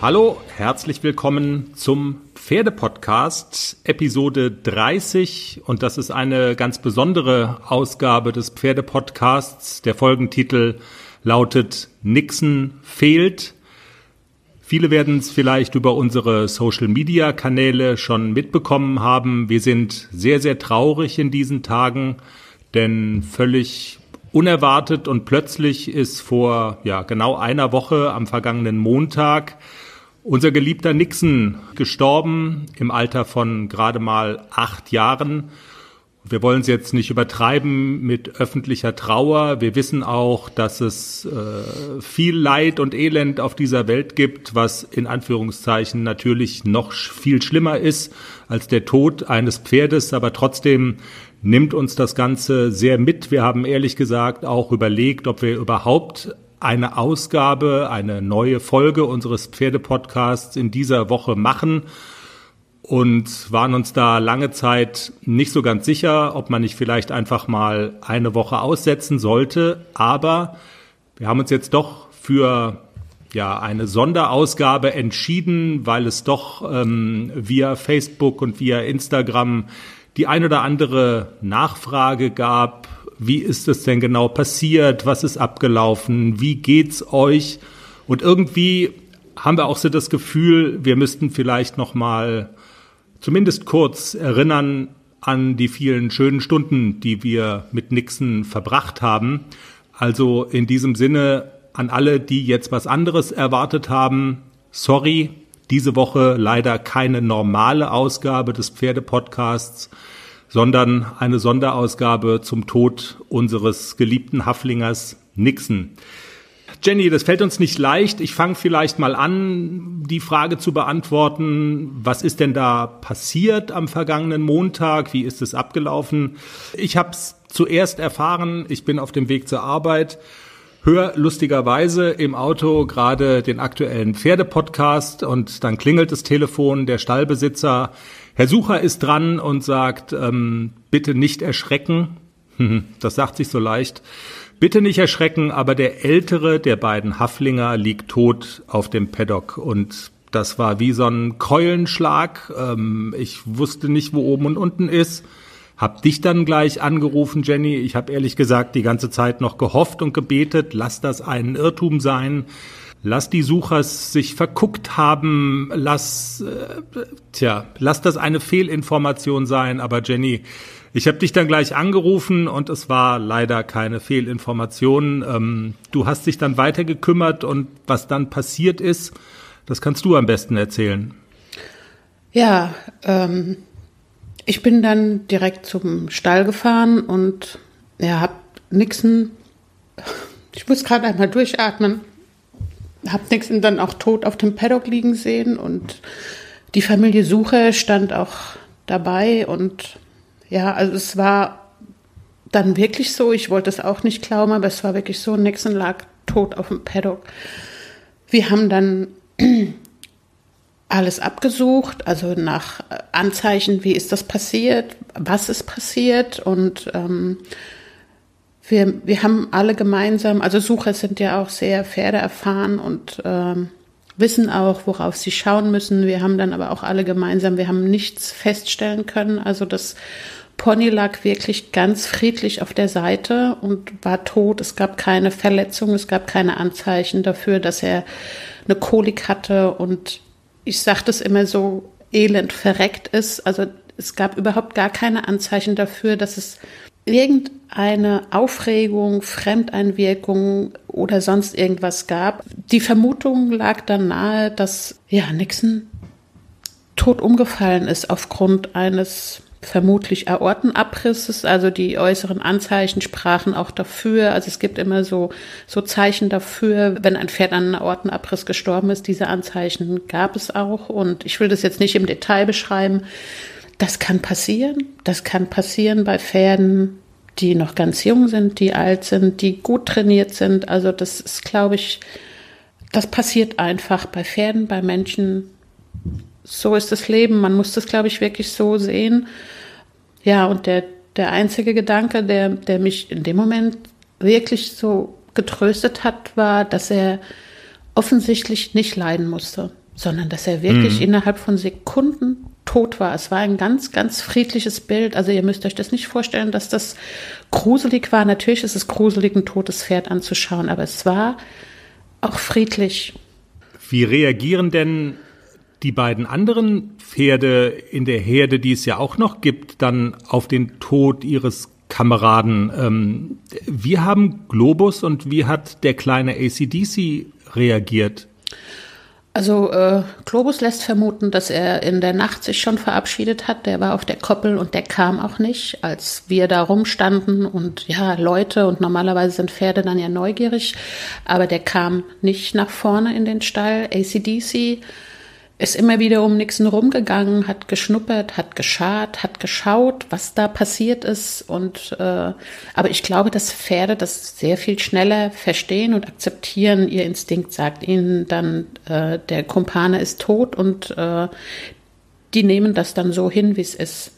Hallo, herzlich willkommen zum Pferdepodcast, Episode 30. Und das ist eine ganz besondere Ausgabe des Pferdepodcasts. Der Folgentitel lautet Nixon fehlt. Viele werden es vielleicht über unsere Social-Media-Kanäle schon mitbekommen haben. Wir sind sehr, sehr traurig in diesen Tagen, denn völlig unerwartet und plötzlich ist vor ja, genau einer Woche am vergangenen Montag unser geliebter Nixon gestorben im Alter von gerade mal acht Jahren. Wir wollen es jetzt nicht übertreiben mit öffentlicher Trauer. Wir wissen auch, dass es äh, viel Leid und Elend auf dieser Welt gibt, was in Anführungszeichen natürlich noch viel schlimmer ist als der Tod eines Pferdes. Aber trotzdem nimmt uns das Ganze sehr mit. Wir haben ehrlich gesagt auch überlegt, ob wir überhaupt eine Ausgabe, eine neue Folge unseres Pferdepodcasts in dieser Woche machen und waren uns da lange Zeit nicht so ganz sicher, ob man nicht vielleicht einfach mal eine Woche aussetzen sollte. Aber wir haben uns jetzt doch für ja eine Sonderausgabe entschieden, weil es doch ähm, via Facebook und via Instagram die ein oder andere Nachfrage gab, wie ist es denn genau passiert? Was ist abgelaufen? Wie geht's euch? Und irgendwie haben wir auch so das Gefühl, wir müssten vielleicht noch mal zumindest kurz erinnern an die vielen schönen Stunden, die wir mit Nixon verbracht haben. Also in diesem Sinne an alle, die jetzt was anderes erwartet haben, sorry, diese Woche leider keine normale Ausgabe des Pferdepodcasts sondern eine Sonderausgabe zum Tod unseres geliebten Haflingers Nixon. Jenny, das fällt uns nicht leicht. Ich fange vielleicht mal an, die Frage zu beantworten, was ist denn da passiert am vergangenen Montag? Wie ist es abgelaufen? Ich habe es zuerst erfahren, ich bin auf dem Weg zur Arbeit, höre lustigerweise im Auto gerade den aktuellen Pferdepodcast und dann klingelt das Telefon, der Stallbesitzer Herr Sucher ist dran und sagt, ähm, bitte nicht erschrecken. Das sagt sich so leicht. Bitte nicht erschrecken, aber der ältere der beiden Haflinger liegt tot auf dem Paddock und das war wie so ein Keulenschlag. Ähm, ich wusste nicht, wo oben und unten ist. Hab dich dann gleich angerufen, Jenny. Ich habe ehrlich gesagt die ganze Zeit noch gehofft und gebetet, lass das ein Irrtum sein. Lass die Suchers sich verguckt haben, lass, äh, tja, lass das eine Fehlinformation sein, aber Jenny, ich habe dich dann gleich angerufen und es war leider keine Fehlinformation. Ähm, du hast dich dann weiter gekümmert und was dann passiert ist, das kannst du am besten erzählen. Ja, ähm, ich bin dann direkt zum Stall gefahren und ja, hab Nixon, ich muss gerade einmal durchatmen, hab Nixon dann auch tot auf dem Paddock liegen sehen und die Familie Suche stand auch dabei und ja, also es war dann wirklich so, ich wollte es auch nicht glauben, aber es war wirklich so, Nixon lag tot auf dem Paddock. Wir haben dann alles abgesucht, also nach Anzeichen, wie ist das passiert, was ist passiert und ähm, wir, wir haben alle gemeinsam, also Sucher sind ja auch sehr Pferde erfahren und ähm, wissen auch, worauf sie schauen müssen. Wir haben dann aber auch alle gemeinsam, wir haben nichts feststellen können. Also das Pony lag wirklich ganz friedlich auf der Seite und war tot. Es gab keine Verletzung, es gab keine Anzeichen dafür, dass er eine Kolik hatte und ich sage das immer so, elend verreckt ist. Also es gab überhaupt gar keine Anzeichen dafür, dass es irgendeine Aufregung, Fremdeinwirkung oder sonst irgendwas gab. Die Vermutung lag dann nahe, dass ja Nixon tot umgefallen ist aufgrund eines vermutlich Aortenabrisses, also die äußeren Anzeichen sprachen auch dafür. Also es gibt immer so, so Zeichen dafür, wenn ein Pferd an einem Aortenabriss gestorben ist. Diese Anzeichen gab es auch und ich will das jetzt nicht im Detail beschreiben. Das kann passieren. Das kann passieren bei Pferden, die noch ganz jung sind, die alt sind, die gut trainiert sind. Also das ist, glaube ich, das passiert einfach bei Pferden, bei Menschen. So ist das Leben. Man muss das, glaube ich, wirklich so sehen. Ja, und der, der einzige Gedanke, der, der mich in dem Moment wirklich so getröstet hat, war, dass er offensichtlich nicht leiden musste, sondern dass er wirklich mhm. innerhalb von Sekunden tot war. Es war ein ganz, ganz friedliches Bild. Also ihr müsst euch das nicht vorstellen, dass das gruselig war. Natürlich ist es gruselig, ein totes Pferd anzuschauen, aber es war auch friedlich. Wie reagieren denn die beiden anderen Pferde in der Herde, die es ja auch noch gibt, dann auf den Tod ihres Kameraden? Ähm, wie haben Globus und wie hat der kleine ACDC reagiert? Also äh, Globus lässt vermuten, dass er in der Nacht sich schon verabschiedet hat. Der war auf der Koppel und der kam auch nicht, als wir da rumstanden und ja, Leute und normalerweise sind Pferde dann ja neugierig, aber der kam nicht nach vorne in den Stall. ACDC ist immer wieder um Nixon rumgegangen, hat geschnuppert, hat geschart, hat geschaut, was da passiert ist. Und äh, aber ich glaube, dass Pferde das sehr viel schneller verstehen und akzeptieren. Ihr Instinkt sagt ihnen dann, äh, der Kumpane ist tot und äh, die nehmen das dann so hin, wie es ist.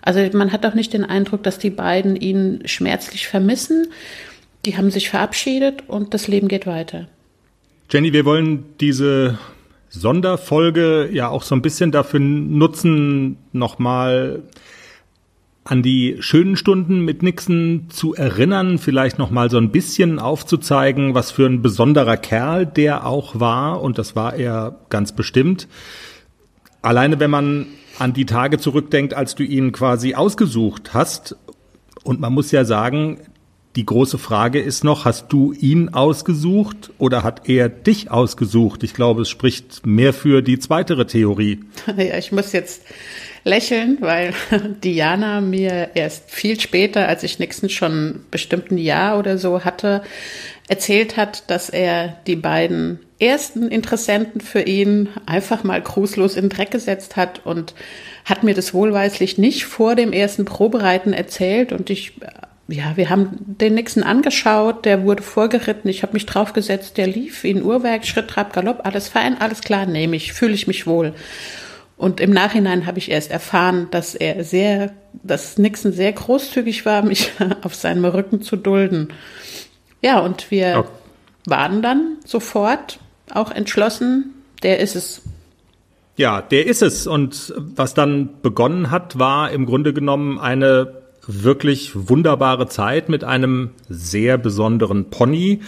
Also man hat auch nicht den Eindruck, dass die beiden ihn schmerzlich vermissen. Die haben sich verabschiedet und das Leben geht weiter. Jenny, wir wollen diese Sonderfolge ja auch so ein bisschen dafür nutzen, nochmal an die schönen Stunden mit Nixon zu erinnern, vielleicht nochmal so ein bisschen aufzuzeigen, was für ein besonderer Kerl der auch war. Und das war er ganz bestimmt. Alleine wenn man an die Tage zurückdenkt, als du ihn quasi ausgesucht hast. Und man muss ja sagen, die große Frage ist noch, hast du ihn ausgesucht oder hat er dich ausgesucht? Ich glaube, es spricht mehr für die zweitere Theorie. Ja, ich muss jetzt lächeln, weil Diana mir erst viel später, als ich Nixon schon bestimmt ein Jahr oder so hatte, erzählt hat, dass er die beiden ersten Interessenten für ihn einfach mal grußlos in den Dreck gesetzt hat und hat mir das wohlweislich nicht vor dem ersten Probereiten erzählt und ich ja, wir haben den Nixon angeschaut, der wurde vorgeritten, ich habe mich draufgesetzt, der lief wie ein Uhrwerk, Schritt, Trab, Galopp, alles fein, alles klar, nehme ich, fühle ich mich wohl. Und im Nachhinein habe ich erst erfahren, dass er sehr, dass Nixon sehr großzügig war, mich auf seinem Rücken zu dulden. Ja, und wir okay. waren dann sofort auch entschlossen, der ist es. Ja, der ist es. Und was dann begonnen hat, war im Grunde genommen eine wirklich wunderbare Zeit mit einem sehr besonderen Pony.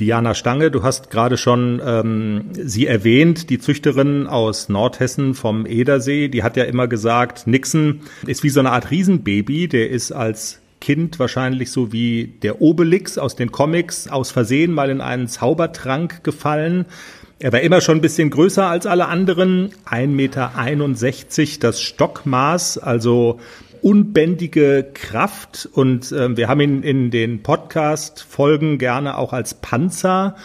Diana Stange, du hast gerade schon ähm, sie erwähnt, die Züchterin aus Nordhessen vom Edersee, die hat ja immer gesagt, Nixon ist wie so eine Art Riesenbaby, der ist als Kind wahrscheinlich so wie der Obelix aus den Comics aus Versehen mal in einen Zaubertrank gefallen. Er war immer schon ein bisschen größer als alle anderen, 1,61 Meter das Stockmaß, also unbändige Kraft und äh, wir haben ihn in den Podcast-Folgen gerne auch als Panzer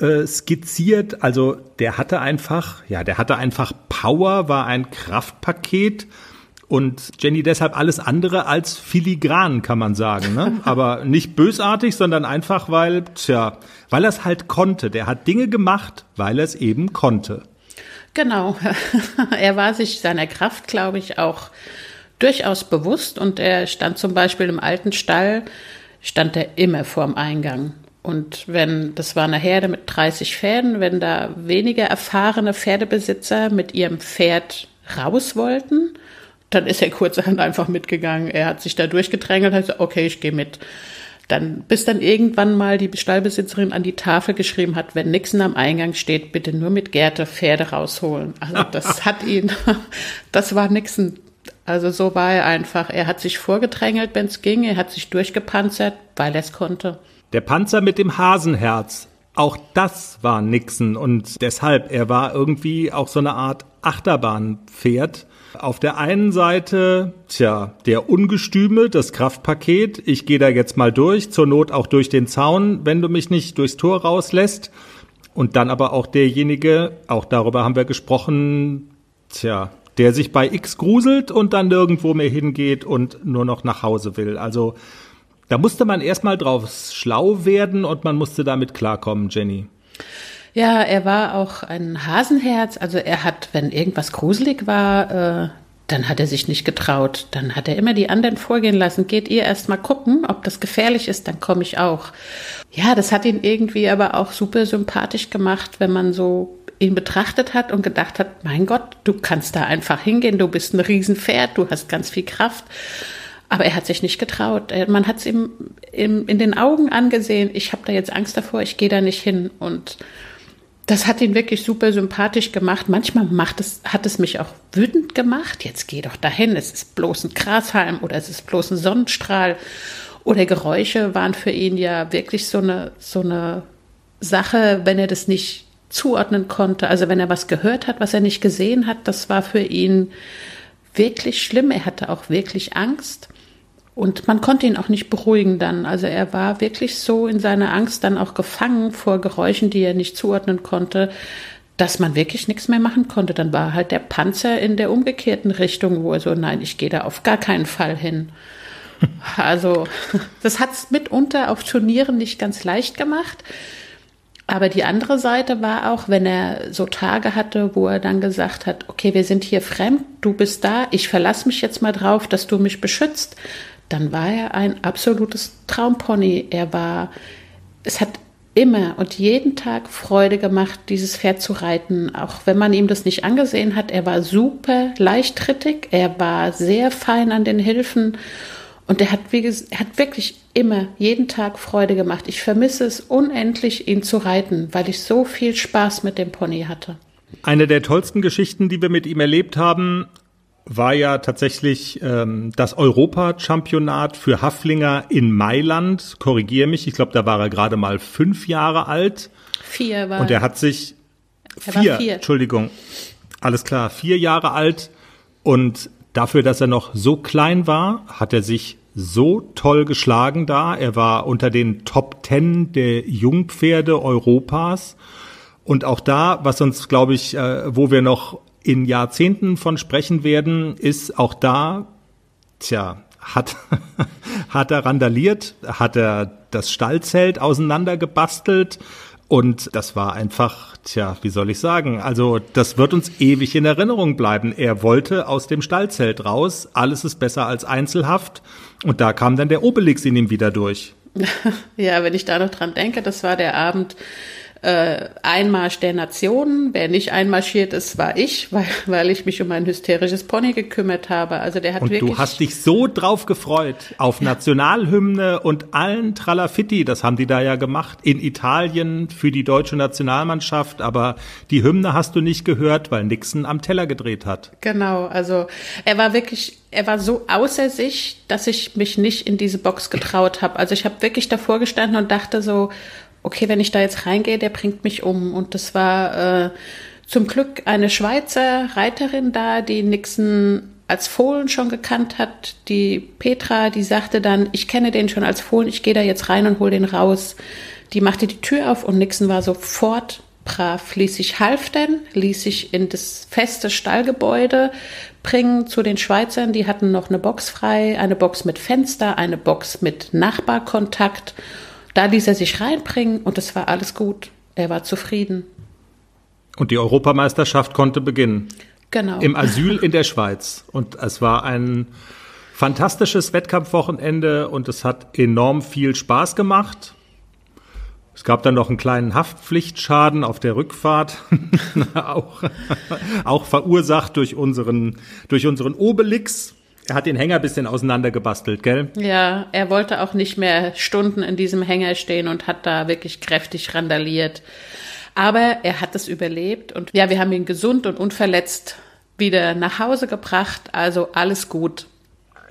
äh, skizziert. Also der hatte einfach, ja, der hatte einfach Power, war ein Kraftpaket. Und Jenny deshalb alles andere als filigran, kann man sagen. Ne? Aber nicht bösartig, sondern einfach, weil, tja, weil er es halt konnte. Der hat Dinge gemacht, weil er es eben konnte. Genau. er war sich seiner Kraft, glaube ich, auch durchaus bewusst und er stand zum Beispiel im alten Stall, stand er immer vorm Eingang. Und wenn, das war eine Herde mit 30 Pferden, wenn da weniger erfahrene Pferdebesitzer mit ihrem Pferd raus wollten, dann ist er kurzerhand einfach mitgegangen. Er hat sich da durchgedrängelt, hat gesagt, okay, ich gehe mit. Dann, bis dann irgendwann mal die Stallbesitzerin an die Tafel geschrieben hat, wenn Nixon am Eingang steht, bitte nur mit Gerte Pferde rausholen. Also das hat ihn, das war Nixon also so war er einfach. Er hat sich vorgedrängelt, wenn es ging. Er hat sich durchgepanzert, weil er es konnte. Der Panzer mit dem Hasenherz. Auch das war Nixon und deshalb, er war irgendwie auch so eine Art Achterbahnpferd. Auf der einen Seite, tja, der Ungestüme, das Kraftpaket. Ich gehe da jetzt mal durch, zur Not auch durch den Zaun, wenn du mich nicht durchs Tor rauslässt. Und dann aber auch derjenige, auch darüber haben wir gesprochen, tja, der sich bei X gruselt und dann nirgendwo mehr hingeht und nur noch nach Hause will. Also Da musste man erstmal drauf schlau werden und man musste damit klarkommen, Jenny. Ja, er war auch ein Hasenherz. Also er hat, wenn irgendwas gruselig war, äh, dann hat er sich nicht getraut. Dann hat er immer die anderen vorgehen lassen. Geht ihr erst mal gucken, ob das gefährlich ist, dann komme ich auch. Ja, das hat ihn irgendwie aber auch super sympathisch gemacht, wenn man so ihn betrachtet hat und gedacht hat, mein Gott, du kannst da einfach hingehen, du bist ein Riesenpferd, du hast ganz viel Kraft. Aber er hat sich nicht getraut. Man hat es ihm in den Augen angesehen, ich habe da jetzt Angst davor, ich gehe da nicht hin. Und das hat ihn wirklich super sympathisch gemacht. Manchmal macht es, hat es mich auch wütend gemacht. Jetzt geh doch dahin, es ist bloß ein Grashalm oder es ist bloß ein Sonnenstrahl. Oder Geräusche waren für ihn ja wirklich so eine, so eine Sache, wenn er das nicht zuordnen konnte. Also wenn er was gehört hat, was er nicht gesehen hat, das war für ihn wirklich schlimm. Er hatte auch wirklich Angst. Und man konnte ihn auch nicht beruhigen dann. Also er war wirklich so in seiner Angst dann auch gefangen vor Geräuschen, die er nicht zuordnen konnte, dass man wirklich nichts mehr machen konnte. Dann war halt der Panzer in der umgekehrten Richtung, wo er so, nein, ich gehe da auf gar keinen Fall hin. Also das hat es mitunter auf Turnieren nicht ganz leicht gemacht. Aber die andere Seite war auch, wenn er so Tage hatte, wo er dann gesagt hat, okay, wir sind hier fremd, du bist da, ich verlasse mich jetzt mal drauf, dass du mich beschützt, dann war er ein absolutes Traumpony. Er war, es hat immer und jeden Tag Freude gemacht, dieses Pferd zu reiten, auch wenn man ihm das nicht angesehen hat. Er war super leichttrittig, er war sehr fein an den Hilfen und er hat, wie gesagt, hat wirklich immer, jeden Tag Freude gemacht. Ich vermisse es unendlich, ihn zu reiten, weil ich so viel Spaß mit dem Pony hatte. Eine der tollsten Geschichten, die wir mit ihm erlebt haben, war ja tatsächlich ähm, das Europachampionat für Haflinger in Mailand. Korrigiere mich, ich glaube, da war er gerade mal fünf Jahre alt. Vier war. Und er hat sich er vier, vier, Entschuldigung, alles klar, vier Jahre alt und Dafür, dass er noch so klein war, hat er sich so toll geschlagen da. Er war unter den Top Ten der Jungpferde Europas. Und auch da, was uns, glaube ich, äh, wo wir noch in Jahrzehnten von sprechen werden, ist auch da, tja, hat, hat er randaliert, hat er das Stallzelt auseinandergebastelt, und das war einfach, tja, wie soll ich sagen? Also, das wird uns ewig in Erinnerung bleiben. Er wollte aus dem Stallzelt raus. Alles ist besser als Einzelhaft. Und da kam dann der Obelix in ihm wieder durch. Ja, wenn ich da noch dran denke, das war der Abend, äh, Einmarsch der Nationen. Wer nicht einmarschiert ist, war ich, weil, weil ich mich um ein hysterisches Pony gekümmert habe. Also der hat und wirklich. Du hast dich so drauf gefreut auf Nationalhymne und allen Tralafitti. Das haben die da ja gemacht in Italien für die deutsche Nationalmannschaft. Aber die Hymne hast du nicht gehört, weil Nixon am Teller gedreht hat. Genau. Also er war wirklich er war so außer sich, dass ich mich nicht in diese Box getraut habe. Also ich habe wirklich davor gestanden und dachte so, okay, wenn ich da jetzt reingehe, der bringt mich um. Und das war äh, zum Glück eine Schweizer Reiterin da, die Nixon als Fohlen schon gekannt hat. Die Petra, die sagte dann, ich kenne den schon als Fohlen, ich gehe da jetzt rein und hol den raus. Die machte die Tür auf und Nixon war sofort brav, ließ sich halftern, ließ sich in das feste Stallgebäude bringen zu den Schweizern. Die hatten noch eine Box frei, eine Box mit Fenster, eine Box mit Nachbarkontakt da ließ er sich reinbringen und es war alles gut. Er war zufrieden. Und die Europameisterschaft konnte beginnen. Genau. Im Asyl in der Schweiz. Und es war ein fantastisches Wettkampfwochenende und es hat enorm viel Spaß gemacht. Es gab dann noch einen kleinen Haftpflichtschaden auf der Rückfahrt, auch, auch verursacht durch unseren, durch unseren Obelix. Er hat den Hänger bisschen auseinandergebastelt, gell? Ja, er wollte auch nicht mehr Stunden in diesem Hänger stehen und hat da wirklich kräftig randaliert. Aber er hat es überlebt und ja, wir haben ihn gesund und unverletzt wieder nach Hause gebracht. Also alles gut.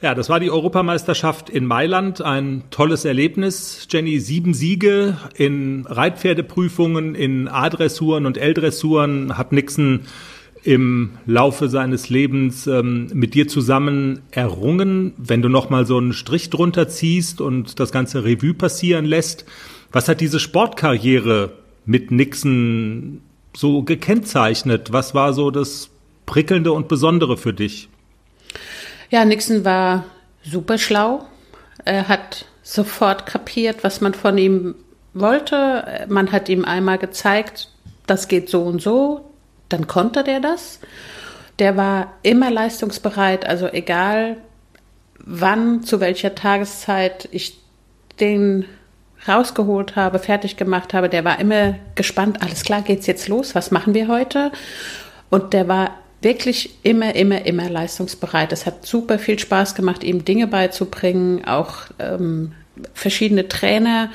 Ja, das war die Europameisterschaft in Mailand. Ein tolles Erlebnis. Jenny, sieben Siege in Reitpferdeprüfungen, in A-Dressuren und L-Dressuren hat Nixon im Laufe seines Lebens ähm, mit dir zusammen errungen, wenn du noch mal so einen Strich drunter ziehst und das ganze Revue passieren lässt? Was hat diese Sportkarriere mit Nixon so gekennzeichnet? Was war so das prickelnde und besondere für dich? Ja, Nixon war super schlau. Er hat sofort kapiert, was man von ihm wollte. Man hat ihm einmal gezeigt, das geht so und so, dann konnte der das. Der war immer leistungsbereit, also egal wann, zu welcher Tageszeit ich den rausgeholt habe, fertig gemacht habe, der war immer gespannt, alles klar, geht's jetzt los, was machen wir heute? Und der war wirklich immer, immer, immer leistungsbereit. Es hat super viel Spaß gemacht, ihm Dinge beizubringen, auch ähm, verschiedene Trainer,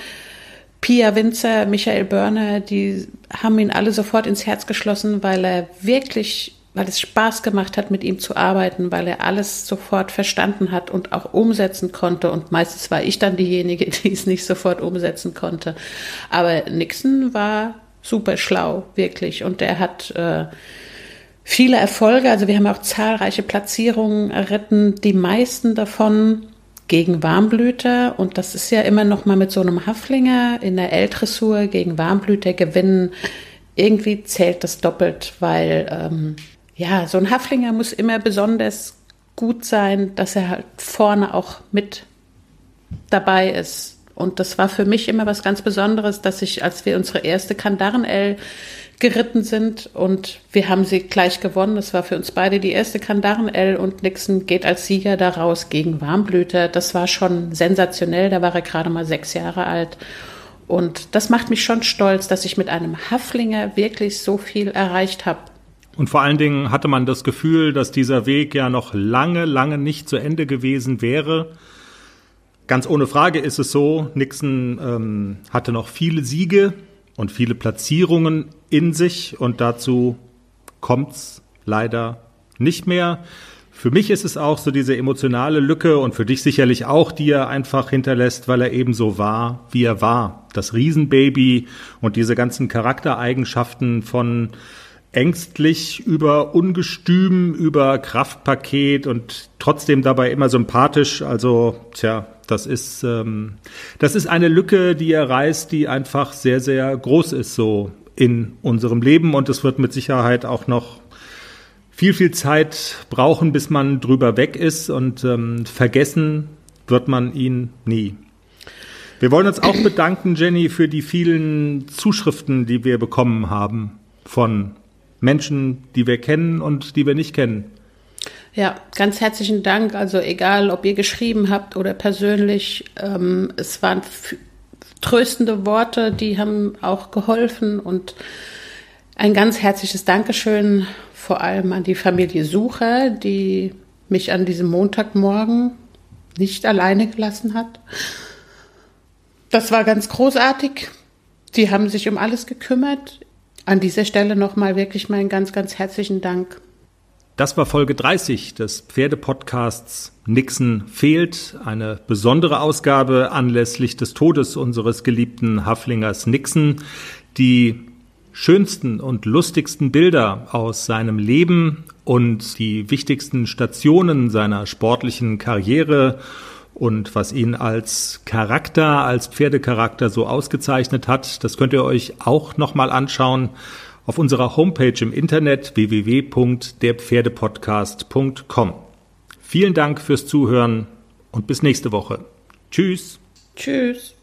Pia Winzer, Michael Börner, die haben ihn alle sofort ins Herz geschlossen, weil er wirklich, weil es Spaß gemacht hat, mit ihm zu arbeiten, weil er alles sofort verstanden hat und auch umsetzen konnte. Und meistens war ich dann diejenige, die es nicht sofort umsetzen konnte. Aber Nixon war super schlau, wirklich. Und er hat äh, viele Erfolge. Also wir haben auch zahlreiche Platzierungen erritten. Die meisten davon gegen Warmblüter und das ist ja immer noch mal mit so einem Haflinger in der L-Dressur gegen Warmblüter gewinnen. Irgendwie zählt das doppelt, weil ähm, ja, so ein Haflinger muss immer besonders gut sein, dass er halt vorne auch mit dabei ist. Und das war für mich immer was ganz Besonderes, dass ich, als wir unsere erste Kandaren-L geritten sind und wir haben sie gleich gewonnen. Das war für uns beide die erste Kandaren-L und Nixon geht als Sieger daraus gegen Warmblüter. Das war schon sensationell. Da war er gerade mal sechs Jahre alt. Und das macht mich schon stolz, dass ich mit einem Haflinger wirklich so viel erreicht habe. Und vor allen Dingen hatte man das Gefühl, dass dieser Weg ja noch lange, lange nicht zu Ende gewesen wäre. Ganz ohne Frage ist es so, Nixon ähm, hatte noch viele Siege, und viele Platzierungen in sich und dazu kommt's leider nicht mehr. Für mich ist es auch so diese emotionale Lücke und für dich sicherlich auch, die er einfach hinterlässt, weil er eben so war, wie er war. Das Riesenbaby und diese ganzen Charaktereigenschaften von ängstlich über Ungestüm, über Kraftpaket und trotzdem dabei immer sympathisch. Also, tja, das ist, ähm, das ist eine Lücke, die er reißt, die einfach sehr, sehr groß ist so in unserem Leben und es wird mit Sicherheit auch noch viel, viel Zeit brauchen, bis man drüber weg ist und ähm, vergessen wird man ihn nie. Wir wollen uns auch bedanken, Jenny, für die vielen Zuschriften, die wir bekommen haben von Menschen, die wir kennen und die wir nicht kennen. Ja, ganz herzlichen Dank. Also egal, ob ihr geschrieben habt oder persönlich, ähm, es waren tröstende Worte, die haben auch geholfen und ein ganz herzliches Dankeschön vor allem an die Familie Sucher, die mich an diesem Montagmorgen nicht alleine gelassen hat. Das war ganz großartig. Die haben sich um alles gekümmert. An dieser Stelle nochmal wirklich meinen ganz, ganz herzlichen Dank. Das war Folge 30 des Pferdepodcasts Nixon fehlt, eine besondere Ausgabe anlässlich des Todes unseres geliebten Haflingers Nixon. Die schönsten und lustigsten Bilder aus seinem Leben und die wichtigsten Stationen seiner sportlichen Karriere und was ihn als Charakter, als Pferdecharakter so ausgezeichnet hat, das könnt ihr euch auch nochmal anschauen auf unserer Homepage im Internet www.derpferdepodcast.com. Vielen Dank fürs Zuhören und bis nächste Woche. Tschüss. Tschüss.